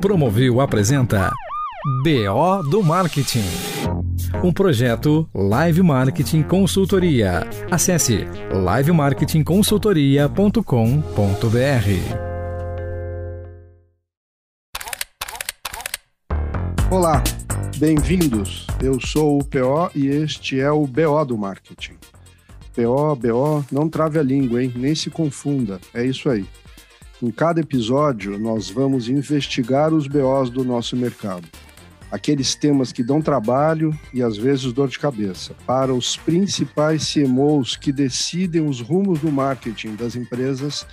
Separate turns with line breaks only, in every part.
Promovil apresenta BO do Marketing. Um projeto Live Marketing Consultoria. Acesse livemarketingconsultoria.com.br.
Olá, bem-vindos. Eu sou o PO e este é o BO do Marketing. PO, BO, não trave a língua, hein? Nem se confunda. É isso aí. Em cada episódio, nós vamos investigar os BOs do nosso mercado. Aqueles temas que dão trabalho e às vezes dor de cabeça, para os principais CMOs que decidem os rumos do marketing das empresas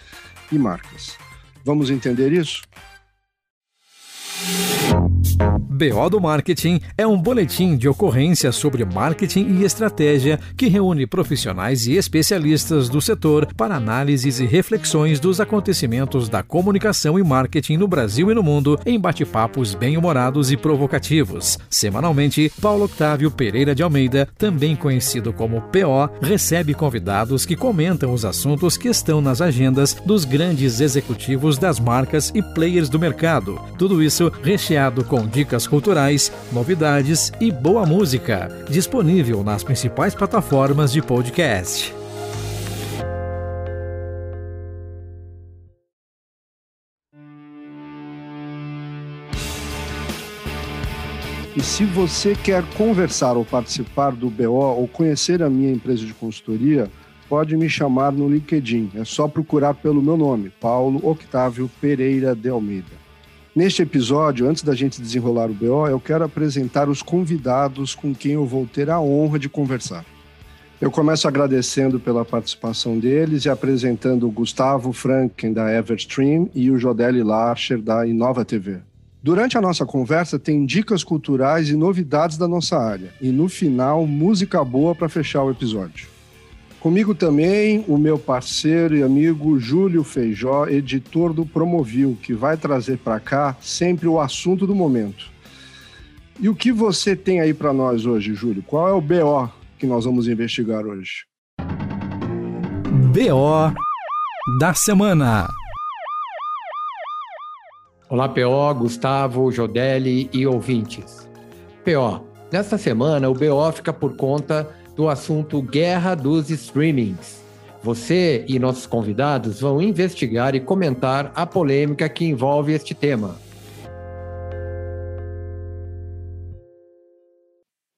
e marcas. Vamos entender isso?
BO do Marketing é um boletim de ocorrência sobre marketing e estratégia que reúne profissionais e especialistas do setor para análises e reflexões dos acontecimentos da comunicação e marketing no Brasil e no mundo em bate-papos bem-humorados e provocativos. Semanalmente, Paulo Octávio Pereira de Almeida, também conhecido como PO, recebe convidados que comentam os assuntos que estão nas agendas dos grandes executivos das marcas e players do mercado. Tudo isso recheado com dicas culturais, novidades e boa música, disponível nas principais plataformas de podcast.
E se você quer conversar ou participar do BO ou conhecer a minha empresa de consultoria, pode me chamar no LinkedIn. É só procurar pelo meu nome, Paulo Octávio Pereira de Almeida. Neste episódio, antes da gente desenrolar o BO, eu quero apresentar os convidados com quem eu vou ter a honra de conversar. Eu começo agradecendo pela participação deles e apresentando o Gustavo Franken, da Everstream, e o Jodeli Larcher, da Inova TV. Durante a nossa conversa, tem dicas culturais e novidades da nossa área. E no final, música boa para fechar o episódio. Comigo também o meu parceiro e amigo Júlio Feijó, editor do Promovil, que vai trazer para cá sempre o assunto do momento. E o que você tem aí para nós hoje, Júlio? Qual é o BO que nós vamos investigar hoje?
BO da semana.
Olá, PO, Gustavo, Jodelli e ouvintes. PO, nesta semana o BO fica por conta do assunto Guerra dos Streamings. Você e nossos convidados vão investigar e comentar a polêmica que envolve este tema.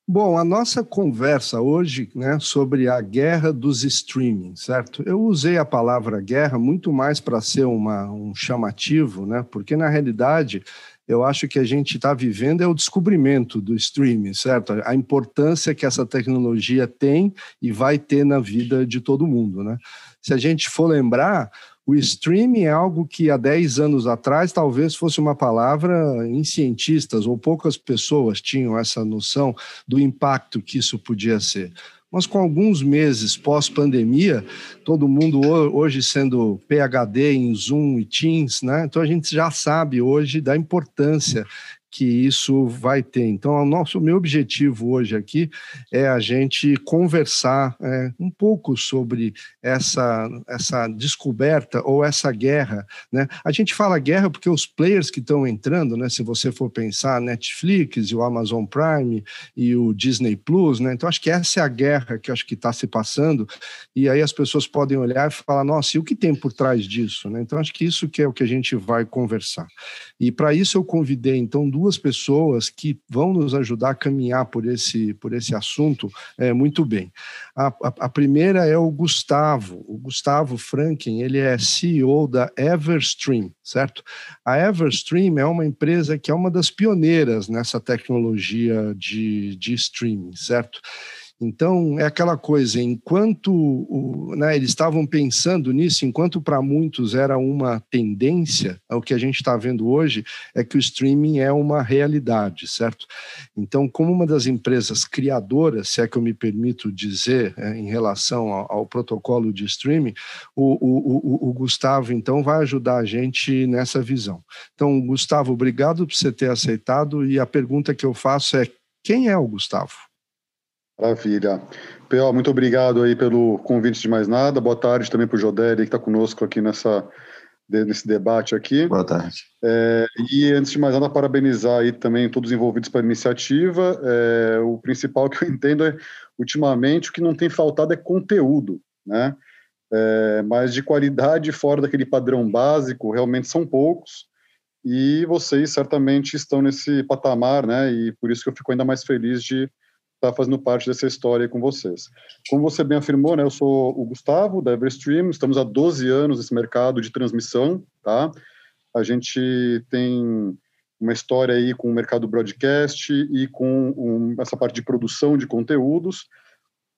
Bom, a nossa conversa hoje, né, sobre a guerra dos streaming, certo? Eu usei a palavra guerra muito mais para ser uma, um chamativo, né? Porque na realidade eu acho que a gente está vivendo é o descobrimento do streaming, certo? A importância que essa tecnologia tem e vai ter na vida de todo mundo, né? Se a gente for lembrar, o streaming é algo que há 10 anos atrás talvez fosse uma palavra em cientistas, ou poucas pessoas tinham essa noção do impacto que isso podia ser mas com alguns meses pós-pandemia, todo mundo hoje sendo PhD em Zoom e Teams, né? Então a gente já sabe hoje da importância que isso vai ter. Então, o nosso meu objetivo hoje aqui é a gente conversar é, um pouco sobre essa, essa descoberta ou essa guerra. Né? A gente fala guerra porque os players que estão entrando, né, se você for pensar, Netflix, o Amazon Prime e o Disney Plus, né? então acho que essa é a guerra que acho que está se passando, e aí as pessoas podem olhar e falar, nossa, e o que tem por trás disso? Né? Então, acho que isso que é o que a gente vai conversar. E para isso eu convidei, então, duas pessoas que vão nos ajudar a caminhar por esse, por esse assunto é, muito bem. A, a, a, primeira é o Gustavo, o Gustavo Franken, ele é CEO da Everstream, certo? A Everstream é uma empresa que é uma das pioneiras nessa tecnologia de, de streaming, certo? Então, é aquela coisa, enquanto o, né, eles estavam pensando nisso, enquanto para muitos era uma tendência, o que a gente está vendo hoje é que o streaming é uma realidade, certo? Então, como uma das empresas criadoras, se é que eu me permito dizer, é, em relação ao, ao, protocolo de streaming, o, o, o, Gustavo, então, vai ajudar a gente nessa visão. Então, Gustavo, obrigado por você ter aceitado, e a pergunta que eu faço é: quem é o Gustavo?
Maravilha. P.O., muito obrigado aí pelo convite de mais nada. Boa tarde também para o Jodeli, que está conosco aqui nessa, nesse debate aqui.
Boa tarde.
É, e antes de mais nada, parabenizar aí também todos os envolvidos pela iniciativa. É, o principal que eu entendo é, ultimamente, o que não tem faltado é conteúdo, né? É, mas de qualidade fora daquele padrão básico, realmente são poucos. E vocês certamente estão nesse patamar, né? E por isso que eu fico ainda mais feliz de estar fazendo parte dessa história com vocês. Como você bem afirmou, né? Eu sou o Gustavo, da Everstream, estamos há 12 anos nesse mercado de transmissão, tá? A gente tem uma história aí com o mercado broadcast e com um, essa parte de produção de conteúdos,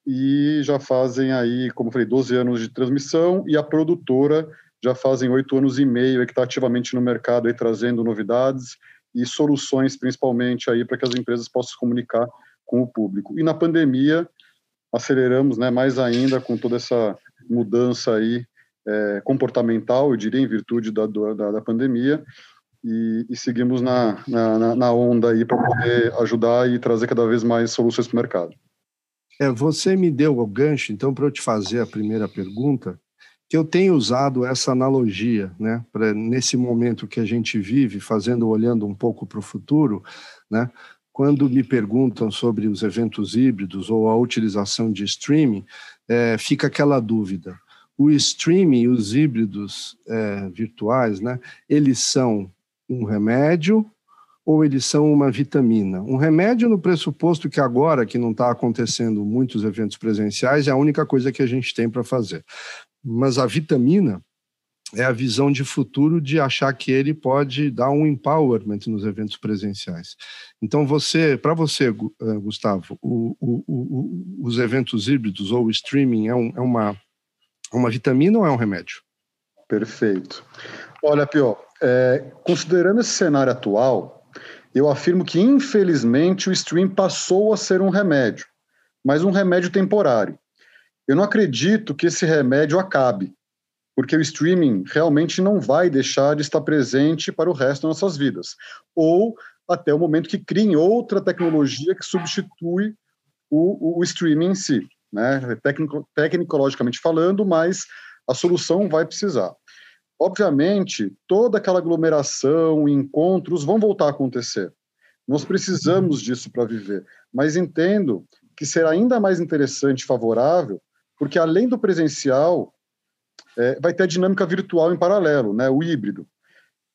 e já fazem aí, como eu falei, 12 anos de transmissão, e a produtora já fazem oito anos e meio que está ativamente no mercado aí trazendo novidades e soluções, principalmente aí para que as empresas possam se comunicar com o público. E na pandemia aceleramos, né, mais ainda com toda essa mudança aí é, comportamental, eu diria, em virtude da, da, da pandemia, e, e, seguimos na, na, na onda aí para poder ajudar e trazer cada vez mais soluções para o mercado.
É, você me deu o gancho, então, para eu te fazer a primeira pergunta, que eu tenho usado essa analogia, né, para nesse momento que a gente vive, fazendo, olhando um pouco para o futuro, né, quando me perguntam sobre os eventos híbridos ou a utilização de streaming, é, fica aquela dúvida. O streaming os híbridos é, virtuais, né, eles são um remédio ou eles são uma vitamina. Um remédio no pressuposto que agora, que não está acontecendo muitos eventos presenciais, é a única coisa que a gente tem para fazer. Mas a vitamina é a visão de futuro de achar que ele pode dar um empowerment nos eventos presenciais. Então, você, para você, eh, Gustavo, o, o, o, os eventos híbridos ou o streaming é, um, é uma, uma vitamina ou é um remédio?
Perfeito. Olha, Pio, é, considerando esse cenário atual, eu afirmo que, infelizmente, o stream passou a ser um remédio, mas um remédio temporário. Eu não acredito que esse remédio acabe, porque o streaming realmente não vai deixar de estar presente para o resto das nossas vidas, ou até o momento que criem outra tecnologia que substitui o, o, streaming em si, né? Tecnico, tecnologicamente falando, mas a solução vai precisar. Obviamente, toda aquela aglomeração, encontros vão voltar a acontecer. Nós precisamos disso para viver, mas entendo que será ainda mais interessante e favorável, porque além do presencial, é, vai ter a dinâmica virtual em paralelo, né, o híbrido.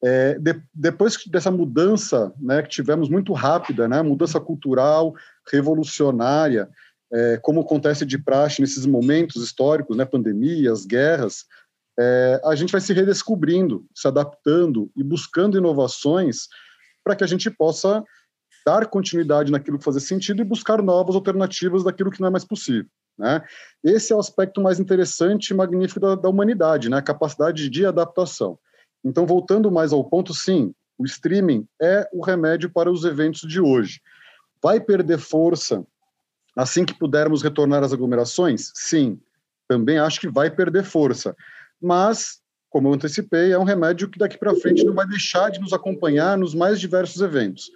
É, de, depois dessa mudança né, que tivemos muito rápida, né, mudança cultural, revolucionária, é, como acontece de praxe nesses momentos históricos, né, pandemias, guerras, é, a gente vai se redescobrindo, se adaptando e buscando inovações para que a gente possa dar continuidade naquilo que fazer sentido e buscar novas alternativas daquilo que não é mais possível. Né? Esse é o aspecto mais interessante e magnífico da, da humanidade, né? a capacidade de adaptação. Então, voltando mais ao ponto, sim, o streaming é o remédio para os eventos de hoje. Vai perder força assim que pudermos retornar às aglomerações? Sim, também acho que vai perder força mas, como eu antecipei, é um remédio que daqui para frente não vai deixar de nos acompanhar nos mais diversos eventos.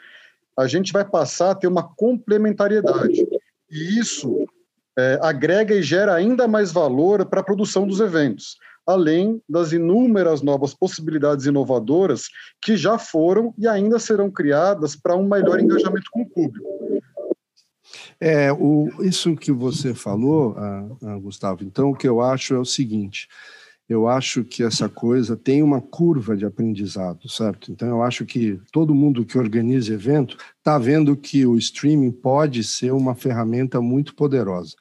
A gente vai passar a ter uma complementariedade. E isso é, agrega e gera ainda mais valor para a produção dos eventos, além das inúmeras novas possibilidades inovadoras que já foram e ainda serão criadas para um melhor engajamento com o público.
É, o, isso que você falou, a, a Gustavo, então o que eu acho é o seguinte: eu acho que essa coisa tem uma curva de aprendizado, certo? Então, eu acho que todo mundo que organiza evento está vendo que o streaming pode ser uma ferramenta muito poderosa.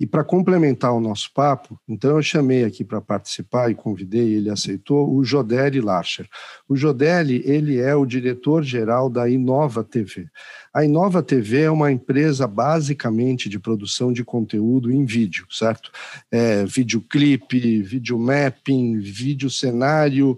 E para complementar o nosso papo, então eu chamei aqui para participar e convidei, ele aceitou, o Jodelli Larcher. O Jodelli, ele é o diretor-geral da Inova TV. A Inova TV é uma empresa basicamente de produção de conteúdo em vídeo, certo? É, videoclipe, videomapping, vídeo cenário,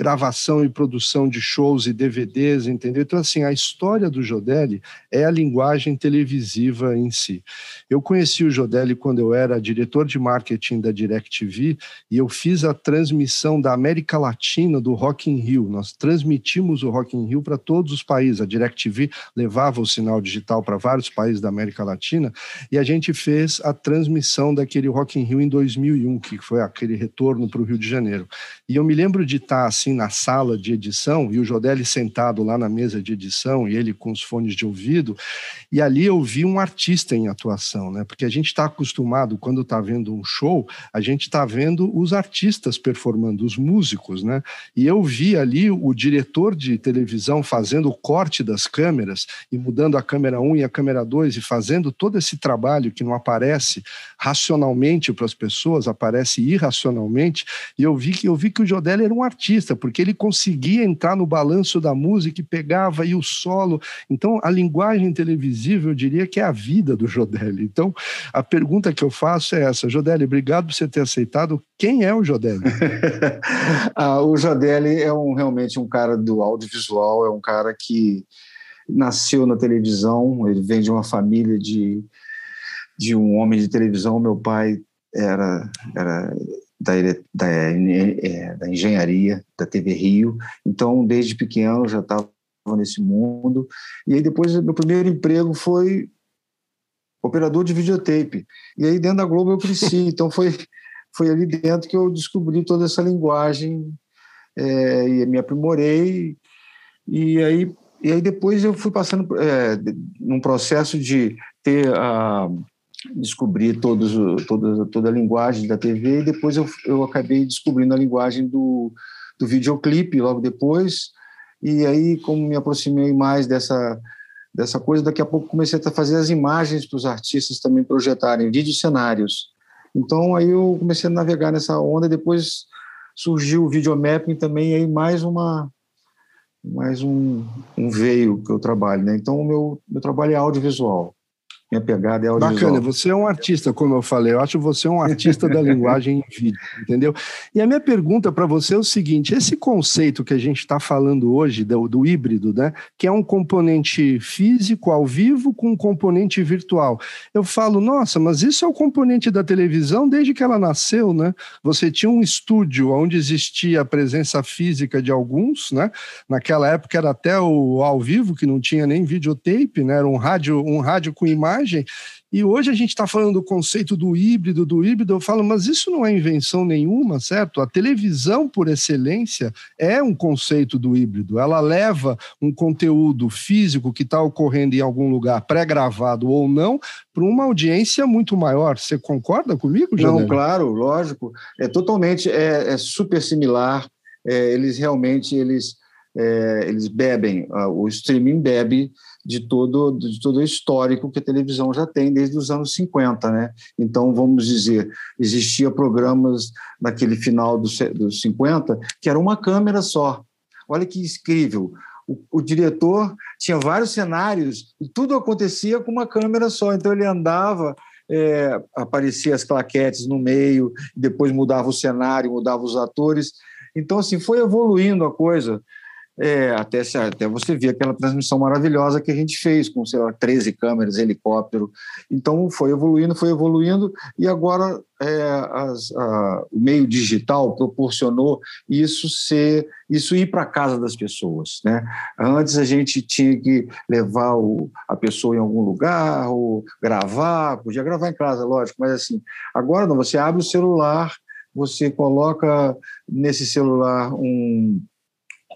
gravação e produção de shows e DVDs, entendeu? Então, assim, a história do Jodelli é a linguagem televisiva em si. Eu conheci o Jodelli quando eu era diretor de marketing da DirecTV e eu fiz a transmissão da América Latina do Rock in Rio. Nós transmitimos o Rock in Rio para todos os países. A DirecTV levava o sinal digital para vários países da América Latina e a gente fez a transmissão daquele Rock in Rio em 2001, que foi aquele retorno para o Rio de Janeiro. E eu me lembro de estar assim na sala de edição e o Jodelli sentado lá na mesa de edição e ele com os fones de ouvido, e ali eu vi um artista em atuação, né? Porque a gente está acostumado quando está vendo um show, a gente está vendo os artistas performando, os músicos, né? E eu vi ali o diretor de televisão fazendo o corte das câmeras e mudando a câmera 1 e a câmera 2 e fazendo todo esse trabalho que não aparece racionalmente para as pessoas, aparece irracionalmente. E eu vi que eu vi que o Jodelli era um artista, porque ele conseguia entrar no balanço da música e pegava aí o solo. Então, a linguagem televisiva, eu diria que é a vida do Jodelli. Então, a pergunta que eu faço é essa: Jodelli, obrigado por você ter aceitado. Quem é o Jodelli?
ah, o Jodelli é um, realmente um cara do audiovisual, é um cara que nasceu na televisão, ele vem de uma família de, de um homem de televisão. Meu pai era, era da, da, é, da engenharia da TV Rio, então desde pequeno já estava nesse mundo. E aí depois meu primeiro emprego foi operador de videotape. E aí dentro da Globo eu cresci, então foi foi ali dentro que eu descobri toda essa linguagem é, e me aprimorei. E aí e aí depois eu fui passando é, num processo de ter a descobrir todos, toda, toda a linguagem da TV e depois eu, eu acabei descobrindo a linguagem do, do videoclipe logo depois. E aí como me aproximei mais dessa dessa coisa daqui a pouco comecei a fazer as imagens para os artistas também projetarem vídeo cenários. Então aí eu comecei a navegar nessa onda depois surgiu o videomapping também aí mais uma mais um, um veio que eu trabalho né? Então o meu meu trabalho é audiovisual minha pegada é audiovisual.
Bacana, você é um artista, como eu falei, eu acho você um artista da linguagem em vídeo, entendeu? E a minha pergunta para você é o seguinte: esse conceito que a gente está falando hoje do, do, híbrido, né, que é um componente físico ao vivo com um componente virtual, eu falo, nossa, mas isso é o componente da televisão desde que ela nasceu, né? Você tinha um estúdio onde existia a presença física de alguns, né? Naquela época era até o ao vivo, que não tinha nem videotape, né? Era um rádio, um rádio com imagem E hoje a gente está falando do conceito do híbrido, do híbrido, eu falo, mas isso não é invenção nenhuma, certo? A televisão, por excelência, é um conceito do híbrido. Ela leva um conteúdo físico que está ocorrendo em algum lugar, pré-gravado ou não, para uma audiência muito maior. Você concorda comigo,
Janelle? Não, claro, lógico. É totalmente, é, é super similar. É, eles realmente, eles, é, eles bebem, uh, o streaming bebe de todo, de todo o histórico que a televisão já tem desde os anos 50. Né? Então, vamos dizer, existia programas naquele final dos, dos 50 que era uma câmera só. Olha que incrível. O, o, diretor tinha vários cenários e tudo acontecia com uma câmera só. Então, ele andava. É, aparecia as claquetes no meio, depois mudava o cenário, mudava os atores. Então, assim, foi evoluindo a coisa é, até, até você ver aquela transmissão maravilhosa que a gente fez, com, sei lá, 13 câmeras, helicóptero. Então, foi evoluindo, foi evoluindo, e agora é, as, a, o meio digital proporcionou isso ser, isso ir para a casa das pessoas. Né? Antes a gente tinha que levar o, a pessoa em algum lugar, ou gravar, podia gravar em casa, lógico, mas assim, agora não, você abre o celular, você coloca nesse celular um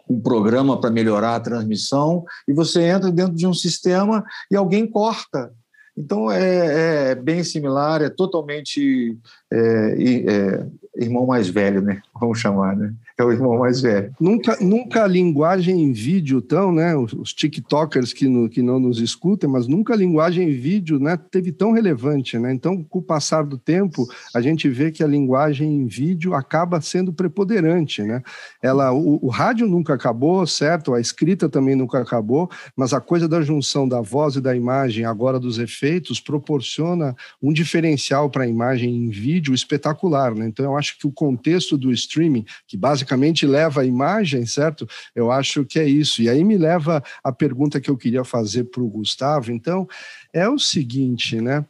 um programa para melhorar a transmissão e você entra dentro de um sistema e alguém corta. Então é, é bem similar, é totalmente é, é, irmão mais velho, né? Vamos chamar, né? É o irmão mais velho.
Nunca, nunca a linguagem em vídeo tão, né? Os, os TikTokers que, no, que não nos escutem, mas nunca a linguagem em vídeo, né? Teve tão relevante, né? Então, com o passar do tempo, a gente vê que a linguagem em vídeo acaba sendo preponderante, né? Ela, o, o rádio nunca acabou, certo? A escrita também nunca acabou, mas a coisa da junção da voz e da imagem, agora dos efeitos, proporciona um diferencial para a imagem em vídeo espetacular, né? Então, eu acho que o contexto do streaming, que basicamente leva a imagem, certo? Eu acho que é isso. E aí me leva a pergunta que eu queria fazer para o Gustavo. Então, é o seguinte, né?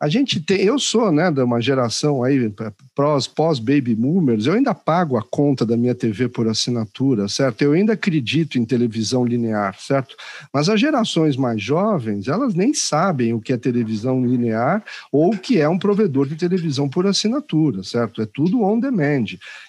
A gente tem, eu sou, né, de uma geração aí pós, pós baby boomers, eu ainda pago a conta da minha TV por assinatura, certo? Eu ainda acredito em televisão linear, certo? Mas as gerações mais jovens, elas nem sabem o que é televisão linear ou o que é um provedor de televisão por assinatura, certo? É tudo on demand.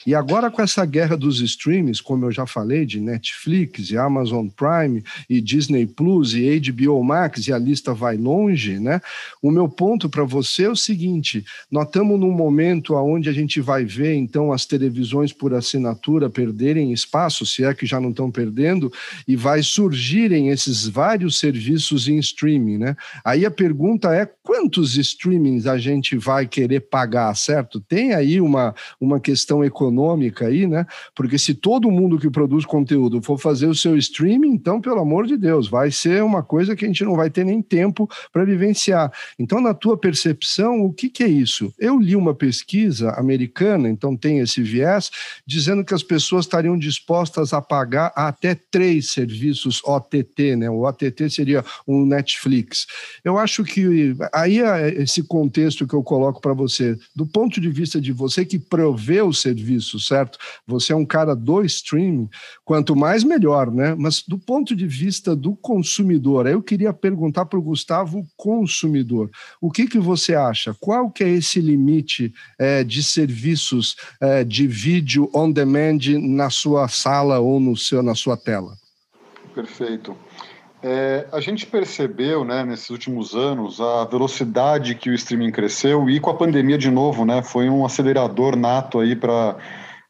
E agora com essa guerra dos streams, como eu já falei, de Netflix e Amazon Prime e Disney Plus e HBO Max e a lista vai longe, né? O meu ponto para você é o seguinte: nós estamos num momento onde a gente vai ver, então, as televisões por assinatura perderem espaço, se é que já não estão perdendo, e vai surgirem esses vários serviços em streaming, né? Aí a pergunta é: quantos streamings a gente vai querer pagar, certo? Tem aí uma, uma questão econômica aí, né? Porque se todo mundo que produz conteúdo for fazer o seu streaming, então, pelo amor de Deus, vai ser uma coisa que a gente não vai ter nem tempo para vivenciar. Então, na tua percepção, o que, que é isso? Eu li uma pesquisa americana, então tem esse viés, dizendo que as pessoas estariam dispostas a pagar até três serviços OTT, né? O OTT seria um Netflix. Eu acho que aí é esse contexto que eu coloco para você, do ponto de vista de você que provê o serviço, certo? Você é um cara do streaming, quanto mais melhor, né? Mas do ponto de vista do consumidor, eu queria perguntar para o Gustavo, consumidor, o que, que que você acha? Qual que é esse limite é, de serviços é, de vídeo on demand na sua sala ou no seu, na sua tela?
Perfeito. É, a gente percebeu, né, nesses últimos anos, a velocidade que o streaming cresceu e com a pandemia de novo, né, foi um acelerador nato aí para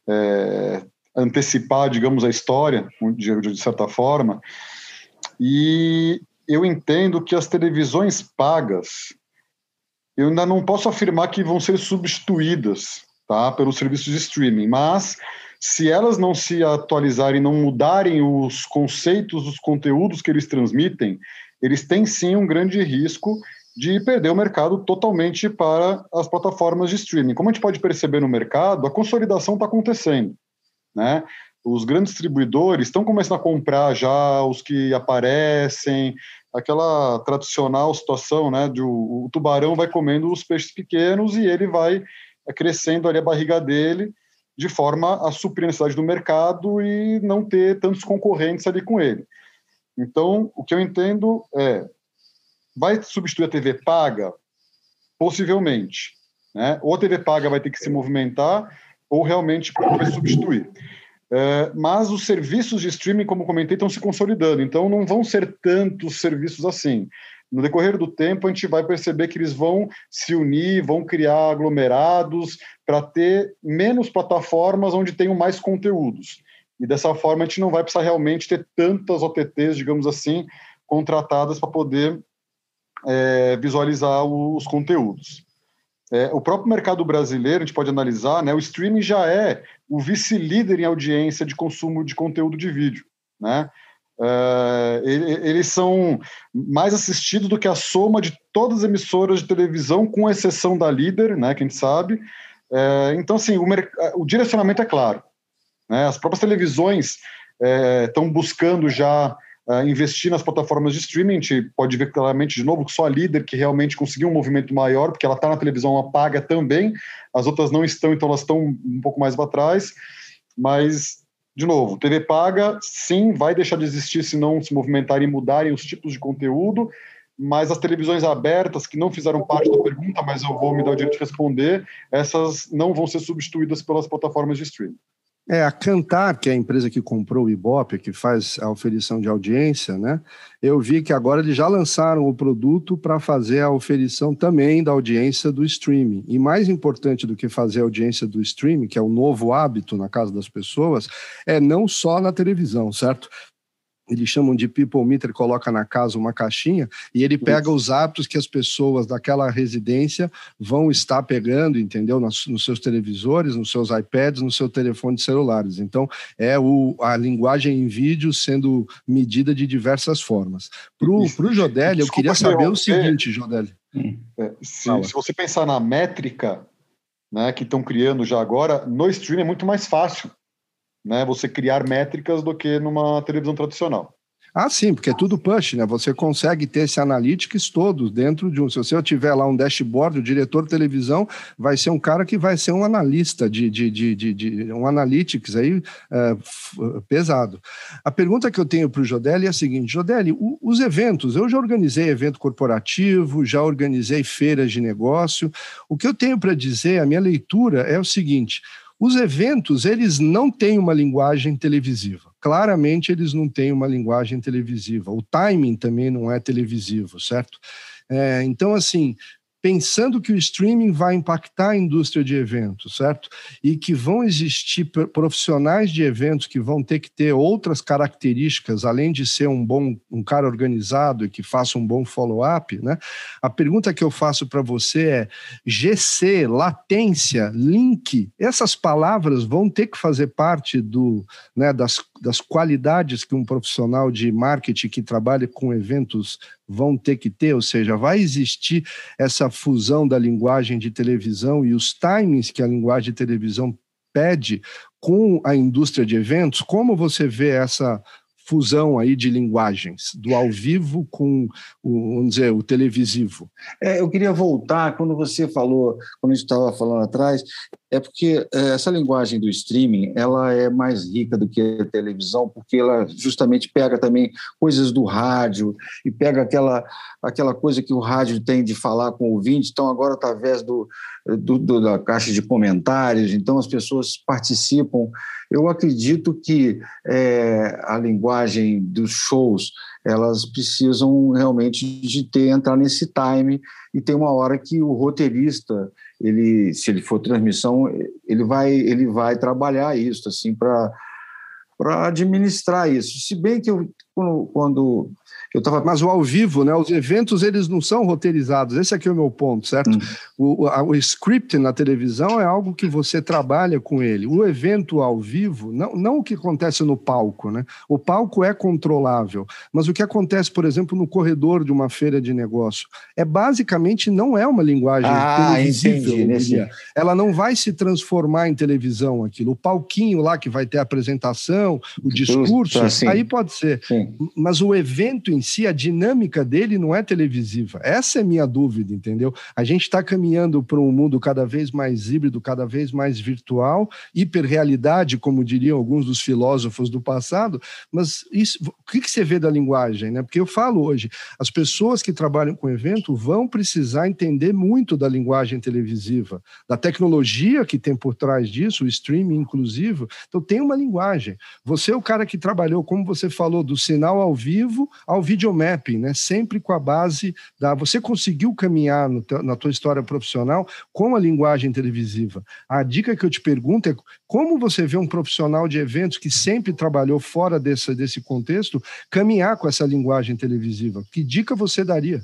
é, antecipar, digamos, a história, de, de certa forma. E eu entendo que as televisões pagas eu ainda não posso afirmar que vão ser substituídas tá, pelos serviços de streaming, mas se elas não se atualizarem, não mudarem os conceitos dos conteúdos que eles transmitem, eles têm sim um grande risco de perder o mercado totalmente para as plataformas de streaming. Como a gente pode perceber no mercado, a consolidação está acontecendo. Né? Os grandes distribuidores estão começando a comprar já os que aparecem, aquela tradicional situação, né, de o, o, tubarão vai comendo os peixes pequenos e ele vai crescendo ali a barriga dele de forma a suprir a necessidade do mercado e não ter tantos concorrentes ali com ele. Então, o que eu entendo é, vai substituir a TV paga? Possivelmente. Né? Ou a TV paga vai ter que se movimentar, ou realmente vai substituir. É, mas os serviços de streaming, como comentei, estão se consolidando, então não vão ser tantos serviços assim. No decorrer do tempo, a gente vai perceber que eles vão se unir, vão criar aglomerados para ter menos plataformas onde tenham mais conteúdos. E dessa forma, a gente não vai precisar realmente ter tantas OTTs, digamos assim, contratadas para poder é, visualizar os conteúdos. É, o próprio mercado brasileiro, a gente pode analisar, né, o streaming já é o vice-líder em audiência de consumo de conteúdo de vídeo. Né? É, eles são mais assistidos do que a soma de todas as emissoras de televisão, com exceção da líder, né, que a gente sabe. É, então, assim, o, o, direcionamento é claro. Né? As próprias televisões estão é, buscando já uh, investir nas plataformas de streaming. A gente pode ver claramente, de novo, que só a líder que realmente conseguiu um movimento maior, porque ela está na televisão, ela paga também, as outras não estão, então elas estão um pouco mais para trás. Mas, de novo, TV paga, sim, vai deixar de existir se não se movimentarem e mudarem os tipos de conteúdo, mas as televisões abertas, que não fizeram parte da pergunta, mas eu vou me dar o direito de responder, essas não vão ser substituídas pelas plataformas de streaming.
É, a Cantar, que é a empresa que comprou o Ibope, que faz a oferição de audiência, né? Eu vi que agora eles já lançaram o produto para fazer a oferição também da audiência do streaming. E mais importante do que fazer a audiência do streaming, que é o novo hábito na casa das pessoas, é não só na televisão, certo? Eles chamam de people meter, coloca na casa uma caixinha e ele pega os hábitos que as pessoas daquela residência vão estar pegando, entendeu? Nos, nos, seus televisores, nos seus iPads, no seu telefone de celulares. Então, é o, a linguagem em vídeo sendo medida de diversas formas. Para o Jodelli, eu queria saber o seguinte, Jodelli.
É, se, se, você pensar na métrica, né, que estão criando já agora, no streaming é muito mais fácil né, você criar métricas do que numa televisão tradicional.
Ah, sim, porque é tudo push, né? Você consegue ter esse analytics todo dentro de um. Se você tiver lá um dashboard, o diretor de televisão vai ser um cara que vai ser um analista de, de, de, de, de um analytics aí é, pesado. A pergunta que eu tenho para o Jodelli é a seguinte: Jodelli, o, os eventos, eu já organizei evento corporativo, já organizei feiras de negócio. O que eu tenho para dizer, a minha leitura é o seguinte: os eventos, eles não têm uma linguagem televisiva. Claramente, eles não têm uma linguagem televisiva. O timing também não é televisivo, certo? É, então, assim, pensando que o streaming vai impactar a indústria de eventos, certo? E que vão existir profissionais de eventos que vão ter que ter outras características, além de ser um bom um cara organizado e que faça um bom follow-up, né? A pergunta que eu faço para você é: GC, latência, link, essas palavras vão ter que fazer parte do, né, das, das qualidades que um profissional de marketing que trabalha com eventos vão ter que ter, ou seja, vai existir essa fusão da linguagem de televisão e os timings que a linguagem de televisão pede com a indústria de eventos. Como você vê essa fusão aí de linguagens, do ao vivo com o, vamos dizer, o televisivo.
É, eu queria voltar, quando você falou, quando a gente estava falando atrás, é porque é, essa linguagem do streaming, ela é mais rica do que a televisão, porque ela justamente pega também coisas do rádio e pega aquela, aquela coisa que o rádio tem de falar com o ouvinte, então agora através do, do, do da caixa de comentários, então as pessoas participam. Eu acredito que é, a linguagem dos shows elas precisam realmente de ter entrar nesse time e tem uma hora que o roteirista ele se ele for transmissão ele vai ele vai trabalhar isso assim para para administrar isso. Se bem que eu quando, quando
eu tava, mas o ao vivo, né? Os eventos eles não são roteirizados. Esse aqui é o meu ponto, certo? Hum. O, o, o, script na televisão é algo que você trabalha com ele. O evento ao vivo, não, não o que acontece no palco, né? O palco é controlável, mas o que acontece, por exemplo, no corredor de uma feira de negócio, é basicamente não é uma linguagem
ah, televisível. Entendi,
Ela não vai se transformar em televisão aquilo. O palquinho lá que vai ter a apresentação, o discurso, assim. aí pode ser. Sim. Mas o evento em em si, a dinâmica dele não é televisiva. Essa é minha dúvida, entendeu? A gente está caminhando para um mundo cada vez mais híbrido, cada vez mais virtual, hiperrealidade, como diriam alguns dos filósofos do passado, mas isso, o que, que você vê da linguagem? Né? Porque eu falo hoje, as pessoas que trabalham com evento vão precisar entender muito da linguagem televisiva, da tecnologia que tem por trás disso, o streaming inclusive. Então tem uma linguagem. Você é o cara que trabalhou, como você falou, do sinal ao vivo ao videomapping, né? Sempre com a base da. Você conseguiu caminhar na tua história profissional com a linguagem televisiva. A dica que eu te pergunto é como você vê um profissional de eventos que sempre trabalhou fora desse, desse contexto caminhar com essa linguagem televisiva? Que dica você daria?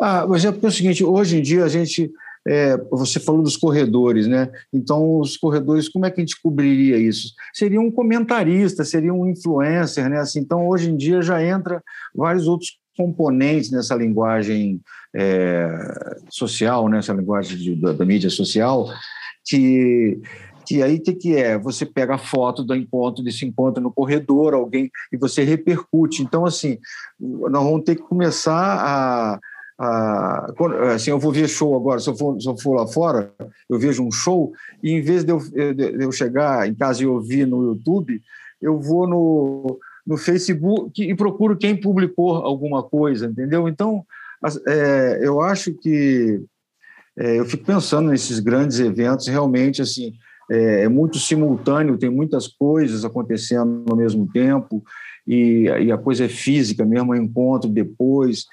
Ah, mas é, é o seguinte, hoje em dia a gente é, você falou dos corredores, né? Então, os corredores, como é que a gente cobriria isso? Seria um comentarista, seria um influencer, né? Assim, então, hoje em dia já entra vários outros componentes nessa linguagem é, social, nessa né? linguagem de, da, da, mídia social, que que aí que que é? Você pega a foto do encontro desse encontro no corredor, alguém e você repercute. Então, assim, nós vamos ter que começar a ah, assim, eu vou ver show agora, se eu, for, se eu for lá fora, eu vejo um show, e em vez de eu, de eu chegar em casa e ouvir no YouTube, eu vou no, no Facebook e procuro quem publicou alguma coisa, entendeu? Então, é, eu acho que é, eu fico pensando nesses grandes eventos, realmente, assim, é, é, muito simultâneo, tem muitas coisas acontecendo ao mesmo tempo, e, e a coisa é física mesmo, o encontro depois,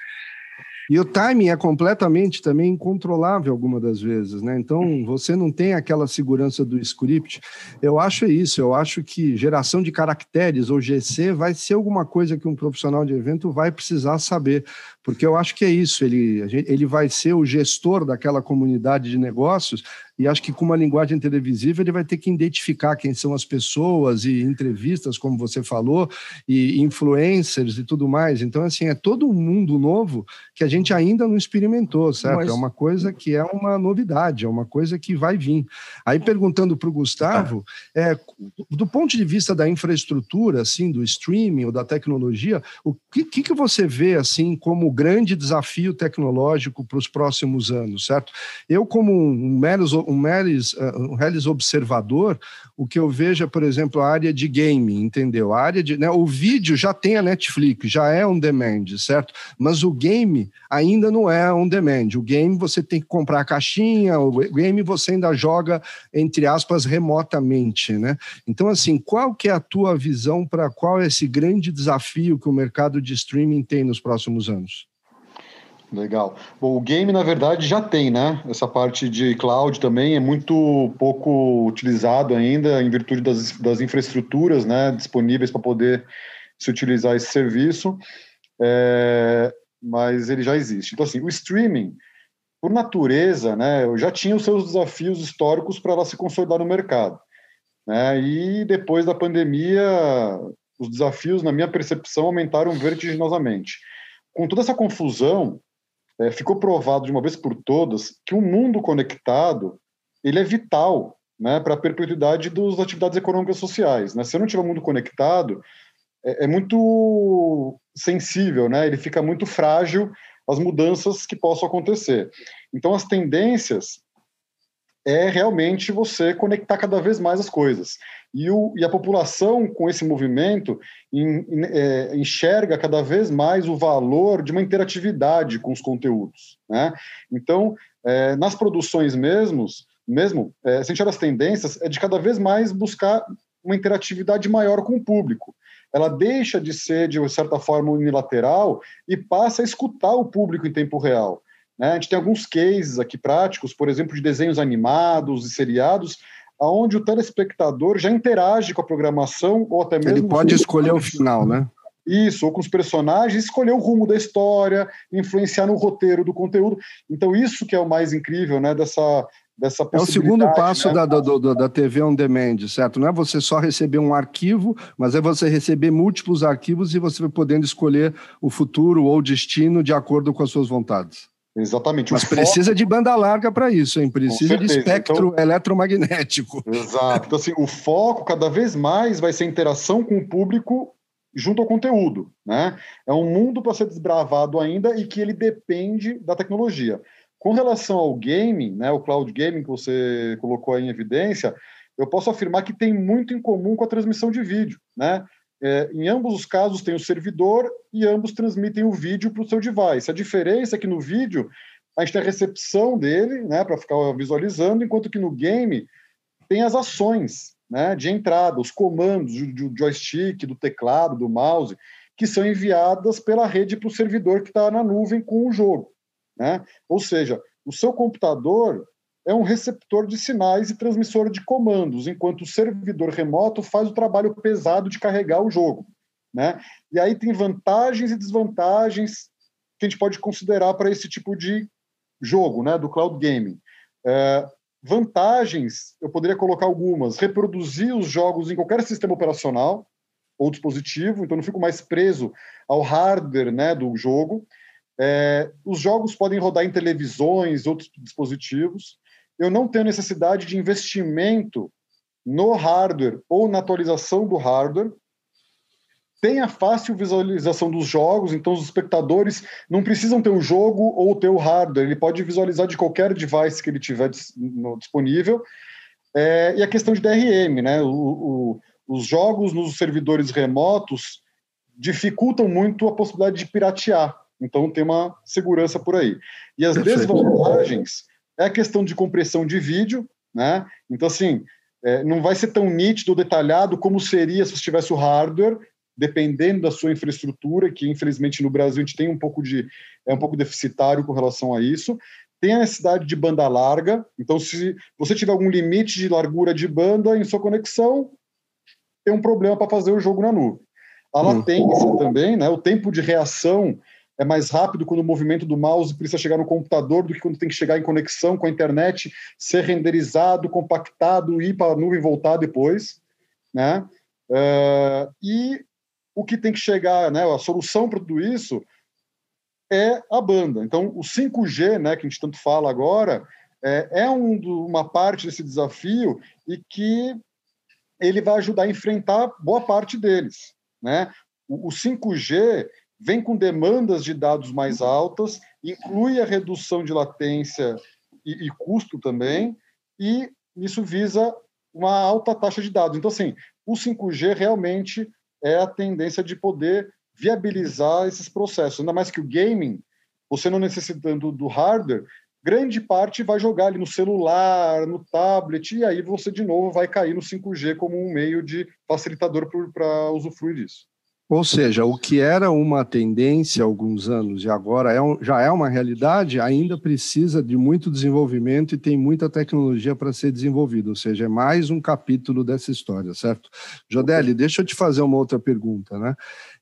e o timing é completamente também incontrolável algumas das vezes, né? Então você não tem aquela segurança do script. Eu acho isso, eu acho que geração de caracteres ou GC vai ser alguma coisa que um profissional de evento vai precisar saber, porque eu acho que é isso, ele, ele vai ser o gestor daquela comunidade de negócios e acho que com uma linguagem televisiva ele vai ter que identificar quem são as pessoas e entrevistas, como você falou, e influencers e tudo mais. Então, assim, é todo um mundo novo que a gente ainda não experimentou, certo? Mas... É uma coisa que é uma novidade, é uma coisa que vai vir. Aí, perguntando para o Gustavo, é, do ponto de vista da infraestrutura, assim, do streaming ou da tecnologia, o que, que, que você vê, assim, como grande desafio tecnológico para os próximos anos, certo? Eu, como um meros, um meros, uh, um meros observador, o que eu vejo é, por exemplo, a área de game, entendeu? A área de, né, o vídeo já tem a Netflix, já é on demand, certo? Mas o game ainda não é on demand. O game você tem que comprar a caixinha, o game você ainda joga entre aspas remotamente, né? Então assim, qual que é a tua visão para qual é esse grande desafio que o mercado de streaming tem nos próximos anos?
Legal. Bom, o game, na verdade, já tem, né? Essa parte de cloud também é muito pouco utilizado ainda, em virtude das, das infraestruturas né, disponíveis para poder se utilizar esse serviço, é, mas ele já existe. Então, assim, o streaming, por natureza, né, já tinha os seus desafios históricos para ela se consolidar no mercado. Né? E depois da pandemia, os desafios, na minha percepção, aumentaram vertiginosamente. Com toda essa confusão, é, ficou provado de uma vez por todas que um mundo conectado ele é vital né, para a perpetuidade das atividades econômicas sociais. Né? Se eu não tiver um mundo conectado, é, é, muito sensível, né? ele fica muito frágil às mudanças que possam acontecer. Então, as tendências é realmente você conectar cada vez mais as coisas. E, o, e a população, com esse movimento, é, enxerga cada vez mais o valor de uma interatividade com os conteúdos. Né? Então, é, nas produções mesmos, mesmo, é, se a gente olha as tendências, é de cada vez mais buscar uma interatividade maior com o público. Ela deixa de ser, de certa forma, unilateral e passa a escutar o público em tempo real. Né? A gente tem alguns cases aqui práticos, por exemplo, de desenhos animados e seriados, onde o telespectador já interage com a programação ou até mesmo.
Ele pode escolher o final, né?
Isso, ou com os personagens, escolher o rumo da história, influenciar no roteiro do conteúdo. Então, isso que é o mais incrível, né, dessa, dessa
É o segundo passo né? da, da, da TV on demand, certo? Não é você só receber um arquivo, mas é você receber múltiplos arquivos e você vai podendo escolher o futuro ou o destino de acordo com as suas vontades.
Exatamente.
Mas precisa de banda larga para isso, hein? Precisa de espectro então, eletromagnético.
Exato. Então, assim, o foco cada vez mais vai ser interação com o público junto ao conteúdo, né? É um mundo para ser desbravado ainda e que ele depende da tecnologia. Com relação ao gaming, né, o cloud gaming que você colocou aí em evidência, eu posso afirmar que tem muito em comum com a transmissão de vídeo, né? É, em ambos os casos tem o servidor e ambos transmitem o vídeo para o seu device. A diferença é que no vídeo a gente tem a recepção dele, né, para ficar visualizando, enquanto que no game tem as ações, né, de entrada, os comandos do joystick, do teclado, do mouse, que são enviadas pela rede para o servidor que está na nuvem com o jogo, né? Ou seja, o seu computador é um receptor de sinais e transmissor de comandos, enquanto o servidor remoto faz o trabalho pesado de carregar o jogo. Né? E aí tem vantagens e desvantagens que a gente pode considerar para esse tipo de jogo, né, do cloud gaming. É, vantagens, eu poderia colocar algumas: reproduzir os jogos em qualquer sistema operacional ou dispositivo, então não fico mais preso ao hardware né, do jogo. É, os jogos podem rodar em televisões, outros dispositivos eu não tenho necessidade de investimento no hardware ou na atualização do hardware. Tem a fácil visualização dos jogos, então os espectadores não precisam ter o jogo ou ter o hardware, ele pode visualizar de qualquer device que ele tiver disponível. É, e a questão de DRM, né? O, o, os jogos nos servidores remotos dificultam muito a possibilidade de piratear, então tem uma segurança por aí. E as desvantagens é a questão de compressão de vídeo, né? Então, assim, é, não vai ser tão nítido ou detalhado como seria se você tivesse o hardware, dependendo da sua infraestrutura, que infelizmente no Brasil a gente tem um pouco de é um pouco deficitário com relação a isso. Tem a necessidade de banda larga, então se você tiver algum limite de largura de banda em sua conexão, tem um problema para fazer o jogo na nuvem. A hum. latência também, né, o tempo de reação é mais rápido quando o movimento do mouse precisa chegar no computador do que quando tem que chegar em conexão com a internet, ser renderizado, compactado, ir para a nuvem e voltar depois. Né? Uh, e o que tem que chegar, né, a solução para tudo isso é a banda. Então, o 5G, né, que a gente tanto fala agora, é, é um, uma parte desse desafio e que ele vai ajudar a enfrentar boa parte deles. Né? O, o 5G vem com demandas de dados mais altas, inclui a redução de latência e, e custo também, e isso visa uma alta taxa de dados. Então, assim, o 5G realmente é a tendência de poder viabilizar esses processos. Ainda mais que o gaming, você não necessitando do hardware, grande parte vai jogar ali no celular, no tablet, e aí você de novo vai cair no 5G como um meio de facilitador para usufruir disso.
Ou seja, o que era uma tendência há alguns anos e agora é um, já é uma realidade, ainda precisa de muito desenvolvimento e tem muita tecnologia para ser desenvolvida. Ou seja, é mais um capítulo dessa história, certo? Jodelli, deixa eu te fazer uma outra pergunta, né?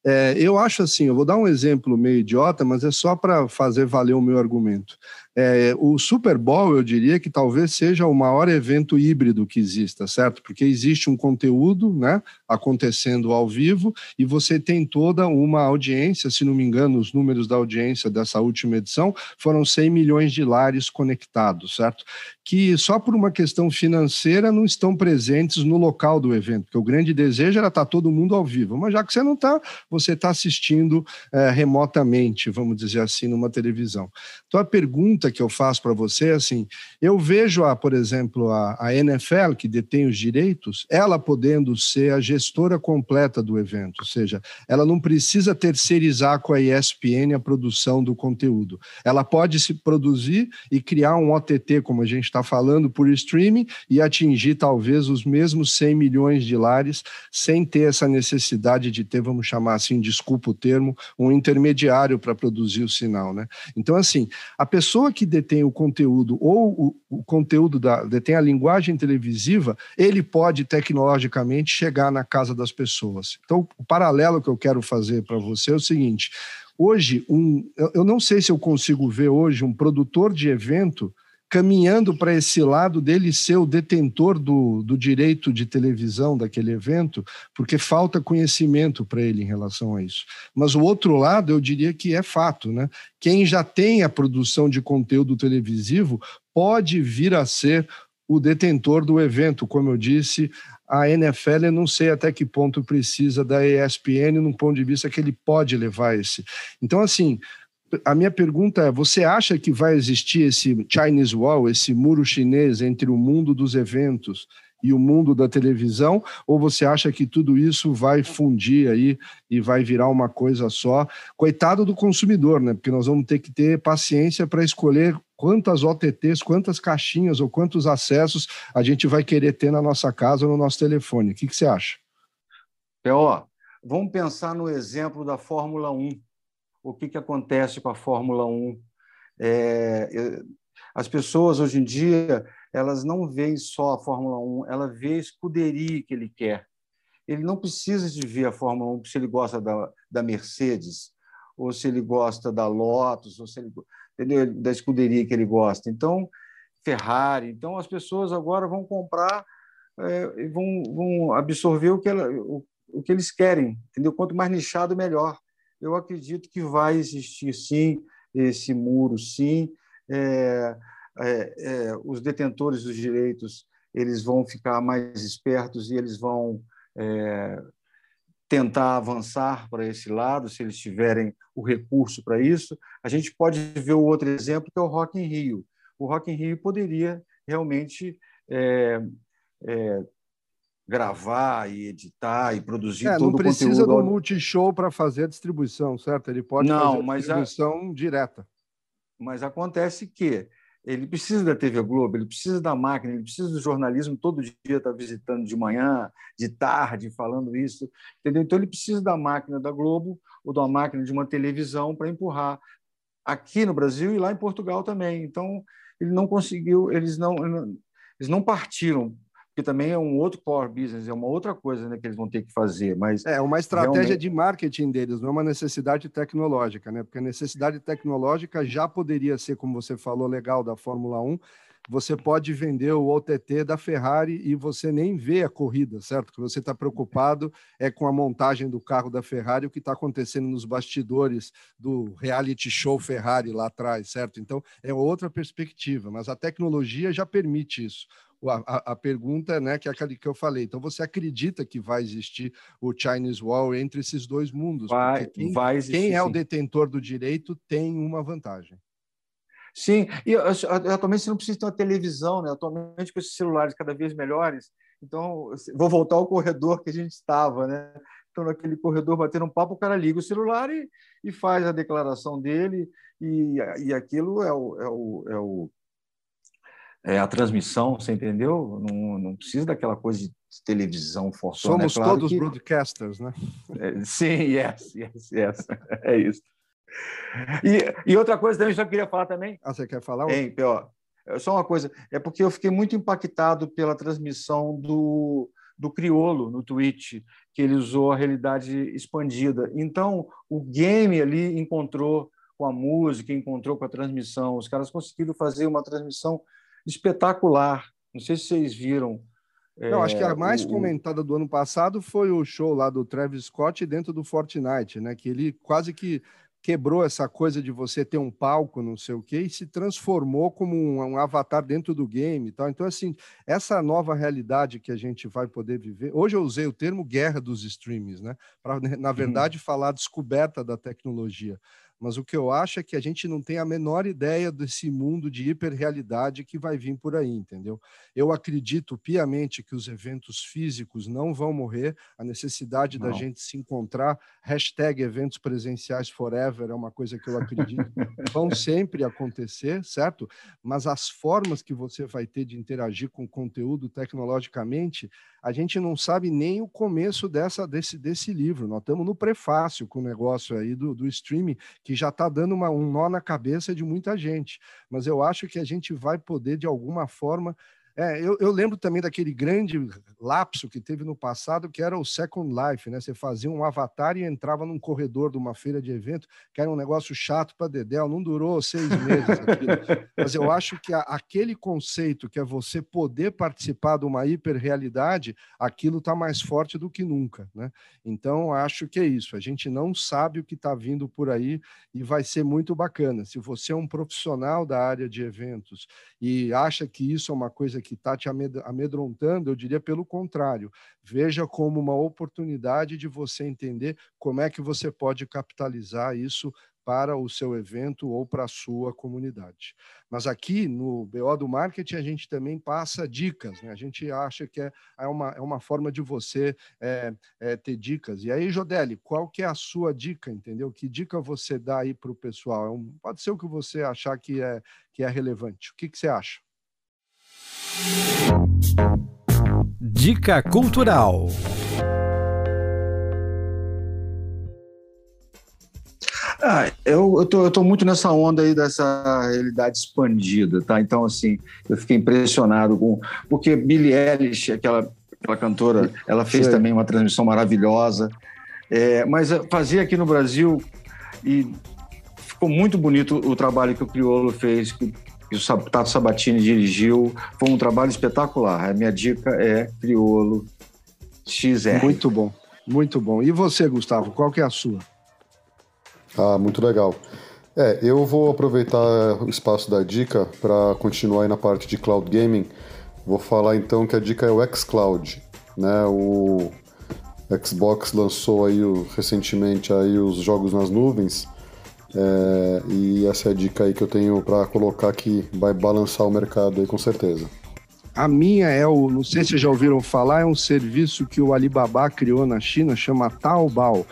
É, eu acho assim, eu vou dar um exemplo meio idiota, mas é só para fazer valer o meu argumento. É, o Super Bowl, eu diria que talvez seja o maior evento híbrido que exista, certo? Porque existe um conteúdo né, acontecendo ao vivo e você tem toda uma audiência, se não me engano, os números da audiência dessa última edição foram 100 milhões de lares conectados, certo? Que só por uma questão financeira não estão presentes no local do evento, porque o grande desejo era estar todo mundo ao vivo, mas já que você não está, você está assistindo é, remotamente, vamos dizer assim, numa televisão. Então a pergunta que eu faço para você é assim: eu vejo, a, por exemplo, a, a NFL, que detém os direitos, ela podendo ser a gestora completa do evento, ou seja, ela não precisa terceirizar com a ESPN a produção do conteúdo. Ela pode se produzir e criar um OTT, como a gente está falando, por streaming e atingir talvez os mesmos 100 milhões de lares sem ter essa necessidade de ter, vamos chamar assim, desculpa o termo, um intermediário para produzir o sinal, né? Então, assim, a pessoa que detém o conteúdo ou o, o conteúdo da detém a linguagem televisiva, ele pode tecnologicamente chegar na casa das pessoas. Então, o paralelo que eu quero fazer para você é o seguinte: hoje, um, eu não sei se eu consigo ver hoje um produtor de evento caminhando para esse lado dele ser o detentor do, do direito de televisão daquele evento, porque falta conhecimento para ele em relação a isso. Mas o outro lado, eu diria que é fato, né? Quem já tem a produção de conteúdo televisivo pode vir a ser o detentor do evento, como eu disse, a NFL, eu não sei até que ponto precisa da ESPN, num ponto de vista que ele pode levar esse. Então, assim, a minha pergunta é: você acha que vai existir esse Chinese Wall, esse muro chinês entre o mundo dos eventos e o mundo da televisão? Ou você acha que tudo isso vai fundir aí e vai virar uma coisa só? Coitado do consumidor, né? Porque nós vamos ter que ter paciência para escolher quantas OTTs, quantas caixinhas ou quantos acessos a gente vai querer ter na nossa casa ou no nosso telefone. O que, que você acha?
P.O., vamos pensar no exemplo da Fórmula 1 o que, que acontece com a Fórmula 1. É, as pessoas hoje em dia elas não veem só a Fórmula 1, ela vê a escuderia que ele quer. Ele não precisa de ver a Fórmula 1 se ele gosta da, da Mercedes, ou se ele gosta da Lotus, ou se ele entendeu? da escuderia que ele gosta. Então, Ferrari. Então, as pessoas agora vão comprar é, e vão, vão absorver o que, ela, o, o que eles querem. Entendeu? Quanto mais nichado, melhor eu acredito que vai existir sim esse muro, sim. É, é, é, os detentores dos direitos eles vão ficar mais espertos e eles vão é, tentar avançar para esse lado, se eles tiverem o recurso para isso. A gente pode ver o outro exemplo, que é o Rock in Rio. O Rock in Rio poderia realmente é, é, gravar e editar e produzir é, todo o conteúdo.
Não precisa do multishow para fazer a distribuição, certo? Ele pode não, fazer a distribuição a... direta.
Mas acontece que ele precisa da TV Globo, ele precisa da máquina, ele precisa do jornalismo todo dia estar tá visitando de manhã, de tarde, falando isso, entendeu? Então ele precisa da máquina da Globo ou da máquina de uma televisão para empurrar aqui no Brasil e lá em Portugal também. Então ele não conseguiu, eles não eles não partiram porque também é um outro core business, é uma outra coisa né, que eles vão ter que fazer. Mas
é uma estratégia realmente... de marketing deles, não é uma necessidade tecnológica, né? Porque a necessidade tecnológica já poderia ser, como você falou, legal da Fórmula 1. Você pode vender o OTT da Ferrari e você nem vê a corrida, certo? O que você está preocupado é com a montagem do carro da Ferrari, o que está acontecendo nos bastidores do reality show Ferrari lá atrás, certo? Então é outra perspectiva, mas a tecnologia já permite isso a, a, pergunta, né, que é aquela que eu falei. Então, você acredita que vai existir o Chinese Wall entre esses dois mundos?
Vai, quem, vai existir,
quem é o detentor do direito tem uma vantagem.
Sim, e atualmente você não precisa ter uma televisão, né? Atualmente com esses celulares cada vez melhores. Então, vou voltar ao corredor que a gente estava, né? Então, naquele corredor batendo um papo, o cara liga o celular e, e faz a declaração dele, e, e aquilo é o, é o, é o é, a transmissão, você entendeu? Não, não precisa daquela coisa de televisão forçada.
Somos é claro todos que... broadcasters, né?
É, sim, yes, yes, yes. É isso. E, e outra coisa também, só queria falar também.
Ah, você quer falar?
Hein, pior. Só uma coisa, é porque eu fiquei muito impactado pela transmissão do, do Criolo no Twitch, que ele usou a realidade expandida. Então, o game ali encontrou com a música, encontrou com a transmissão. Os caras conseguiram fazer uma transmissão espetacular. Não sei se vocês viram.
Não, é, acho que a é, mais o... comentada do ano passado foi o show lá do Travis Scott dentro do Fortnite, né? Que ele quase que quebrou essa coisa de você ter um palco, não sei o quê, e se transformou como um, um, avatar dentro do game e tal. Então, assim, essa nova realidade que a gente vai poder viver. Hoje eu usei o termo guerra dos streams, né? Para, na uhum. verdade, uhum. falar descoberta da tecnologia mas o que eu acho é que a gente não tem a menor ideia desse mundo de hiperrealidade que vai vir por aí, entendeu? Eu acredito piamente que os eventos físicos não vão morrer, a necessidade não. da gente se encontrar, hashtag eventos presenciais forever é uma coisa que eu acredito, vão sempre acontecer, certo? Mas as formas que você vai ter de interagir com o conteúdo tecnologicamente, a gente não sabe nem o começo dessa, desse, desse livro, nós estamos no prefácio com o negócio aí do, do streaming, que já está dando uma, um nó na cabeça de muita gente. Mas eu acho que a gente vai poder, de alguma forma, é, eu, eu, lembro também daquele grande lapso que teve no passado, que era o Second Life, né? Você fazia um avatar e entrava num corredor de uma feira de evento, que era um negócio chato para Dedéu, não durou seis meses. Mas eu acho que a, aquele conceito que é você poder participar de uma hiperrealidade, aquilo está mais forte do que nunca, né? Então, acho que é isso. A gente não sabe o que está vindo por aí e vai ser muito bacana. Se você é um profissional da área de eventos e acha que isso é uma coisa que que está te amedrontando, eu diria pelo contrário. Veja como uma oportunidade de você entender como é que você pode capitalizar isso para o seu evento ou para a sua comunidade. Mas aqui no BO do Marketing a gente também passa dicas, né? a gente acha que é, é, uma, é uma forma de você é, é, ter dicas. E aí, Jodeli, qual que é a sua dica, entendeu? Que dica você dá aí para o pessoal? É um, pode ser o que você achar que é, que é relevante. O que, que você acha?
Dica Cultural.
Ah, eu, eu, tô, eu tô muito nessa onda aí dessa realidade expandida, tá? Então, assim, eu fiquei impressionado com... Porque Billie Eilish, aquela, aquela cantora, ela fez Sei. também uma transmissão maravilhosa. É, mas fazia aqui no Brasil e ficou muito bonito o trabalho que o Criolo fez, que o Tato Sabatini dirigiu. Foi um trabalho espetacular. A minha dica é Criolo XR.
Muito bom, muito bom. E você, Gustavo, qual que é a sua?
Ah, muito legal. É, eu vou aproveitar o espaço da dica para continuar aí na parte de cloud gaming. Vou falar então que a dica é o xCloud, né? O Xbox lançou aí recentemente aí os jogos nas nuvens é, e essa é a dica aí que eu tenho para colocar que vai balançar o mercado aí com certeza.
A minha é o, não sei se já ouviram falar, é um serviço que o Alibaba criou na China, chama Taobao.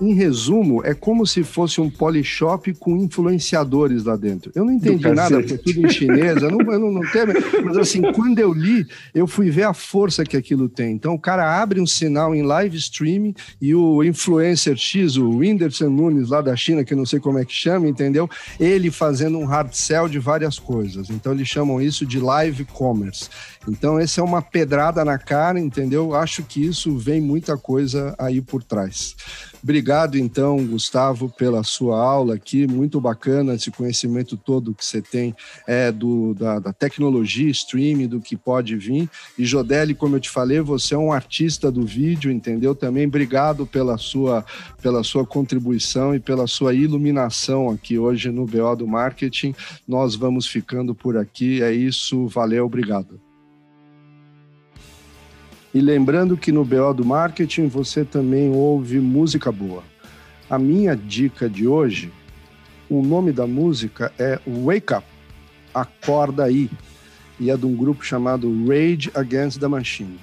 Em resumo, é como se fosse um polishop com influenciadores lá dentro. Eu não entendi nada, porque é tudo em chinês, eu não, eu não, não tenho, mas assim, quando eu li, eu fui ver a força que aquilo tem. Então, o cara abre um sinal em live streaming e o influencer X, o Whindersson Nunes lá da China, que eu não sei como é que chama, entendeu? Ele fazendo um hard sell de várias coisas. Então, eles chamam isso de live commerce. Então, essa é uma pedrada na cara, entendeu? Acho que isso vem muita coisa aí por trás. Obrigado, então, Gustavo, pela sua aula aqui. Muito bacana esse conhecimento todo que você tem é, do, da, da tecnologia, streaming, do que pode vir. E, Jodelli, como eu te falei, você é um artista do vídeo, entendeu? Também obrigado pela sua, pela sua contribuição e pela sua iluminação aqui hoje no BO do Marketing. Nós vamos ficando por aqui. É isso. Valeu, obrigado. E lembrando que no BO do Marketing você também ouve música boa. A minha dica de hoje, o nome da música é Wake Up, Acorda Aí, e é de um grupo chamado Rage Against the Machine.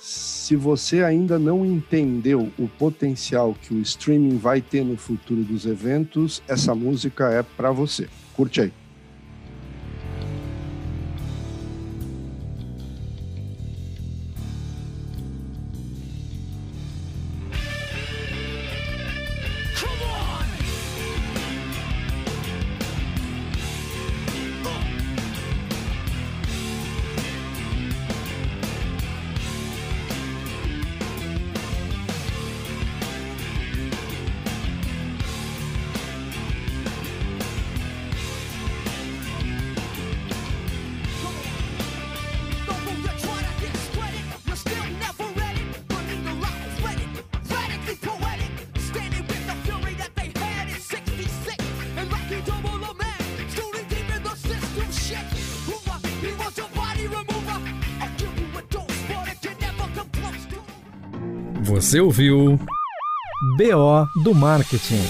Se você ainda não entendeu o potencial que o streaming vai ter no futuro dos eventos, essa música é para você. Curte aí.
Você ouviu BO do Marketing.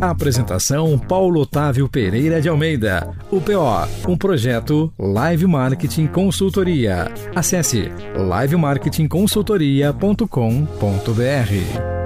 Apresentação Paulo Otávio Pereira de Almeida. O PO, um projeto Live Marketing Consultoria. Acesse livemarketingconsultoria.com.br.